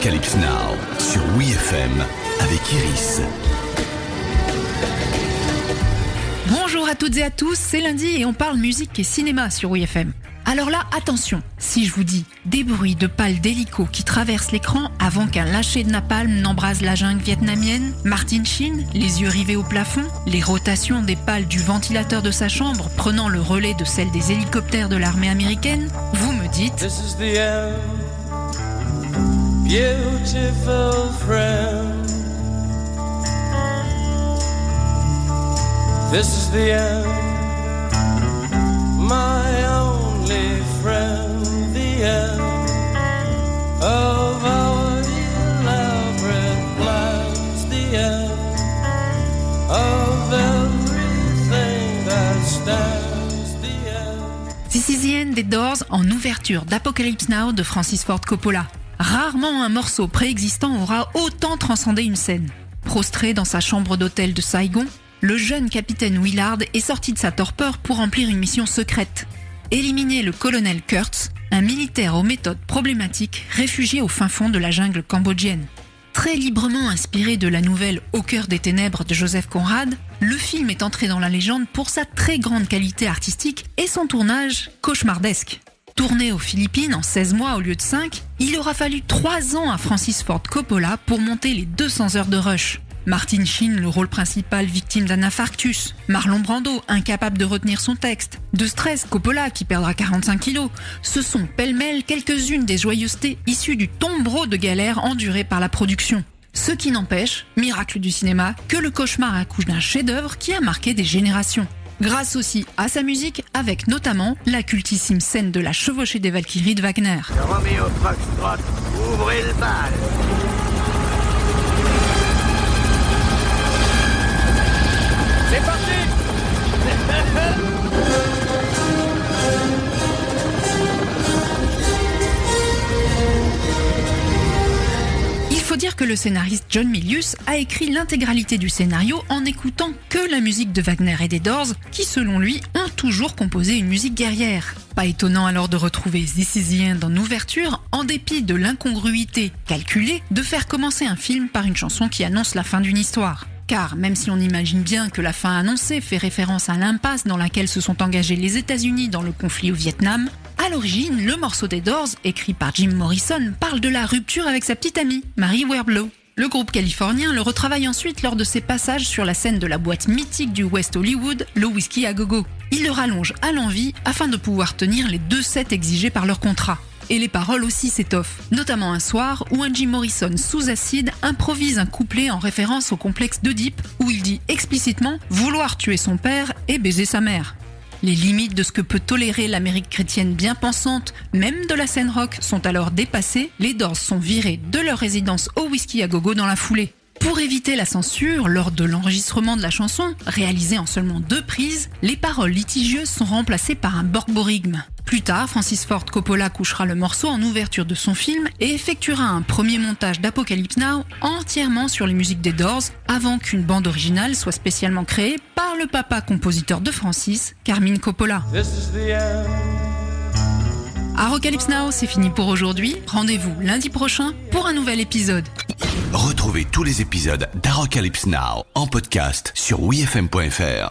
Apocalypse Now sur WeFM avec Iris. Bonjour à toutes et à tous, c'est lundi et on parle musique et cinéma sur WeFM. Alors là, attention, si je vous dis des bruits de pales d'hélico qui traversent l'écran avant qu'un lâcher de napalm n'embrase la jungle vietnamienne, Martin Sheen, les yeux rivés au plafond, les rotations des pales du ventilateur de sa chambre prenant le relais de celles des hélicoptères de l'armée américaine, vous me dites This is the end, beautiful friend. This is the end, my only friend. The end of our elaborate plans. The end of everything that stands. The end. This is the End des Doors en ouverture d'Apocalypse Now de Francis Ford Coppola. Rarement un morceau préexistant aura autant transcendé une scène. Prostré dans sa chambre d'hôtel de Saigon, le jeune capitaine Willard est sorti de sa torpeur pour remplir une mission secrète. Éliminer le colonel Kurtz, un militaire aux méthodes problématiques réfugié au fin fond de la jungle cambodgienne. Très librement inspiré de la nouvelle Au cœur des ténèbres de Joseph Conrad, le film est entré dans la légende pour sa très grande qualité artistique et son tournage cauchemardesque. Tourné aux Philippines en 16 mois au lieu de 5, il aura fallu 3 ans à Francis Ford Coppola pour monter les 200 heures de rush. Martin Sheen, le rôle principal victime d'un infarctus. Marlon Brando, incapable de retenir son texte. De stress, Coppola, qui perdra 45 kilos. Ce sont pêle-mêle quelques-unes des joyeusetés issues du tombereau de galère enduré par la production. Ce qui n'empêche, miracle du cinéma, que le cauchemar accouche d'un chef-d'œuvre qui a marqué des générations. Grâce aussi à sa musique, avec notamment la cultissime scène de la chevauchée des Valkyries de Wagner. Le scénariste John Milius a écrit l'intégralité du scénario en écoutant que la musique de Wagner et des Doors, qui selon lui ont toujours composé une musique guerrière. Pas étonnant alors de retrouver This Is the End en ouverture, en dépit de l'incongruité calculée de faire commencer un film par une chanson qui annonce la fin d'une histoire. Car même si on imagine bien que la fin annoncée fait référence à l'impasse dans laquelle se sont engagés les États-Unis dans le conflit au Vietnam, à l'origine, le morceau des Doors, écrit par Jim Morrison, parle de la rupture avec sa petite amie, Mary Werblow. Le groupe californien le retravaille ensuite lors de ses passages sur la scène de la boîte mythique du West Hollywood, le Whisky à Gogo. Il le rallonge à l'envie afin de pouvoir tenir les deux sets exigés par leur contrat. Et les paroles aussi s'étoffent, notamment un soir où Jim Morrison sous acide improvise un couplet en référence au complexe d'Oedipe où il dit explicitement vouloir tuer son père et baiser sa mère. Les limites de ce que peut tolérer l'Amérique chrétienne bien pensante, même de la scène rock, sont alors dépassées, les Doors sont virés de leur résidence au whisky à gogo dans la foulée. Pour éviter la censure, lors de l'enregistrement de la chanson, réalisé en seulement deux prises, les paroles litigieuses sont remplacées par un borborigme. Plus tard, Francis Ford Coppola couchera le morceau en ouverture de son film et effectuera un premier montage d'Apocalypse Now entièrement sur les musiques des Doors avant qu'une bande originale soit spécialement créée par le papa compositeur de Francis, Carmine Coppola. This is the end. Apocalypse Now, c'est fini pour aujourd'hui. Rendez-vous lundi prochain pour un nouvel épisode. Retrouvez tous les épisodes d'Apocalypse Now en podcast sur WeFM.fr.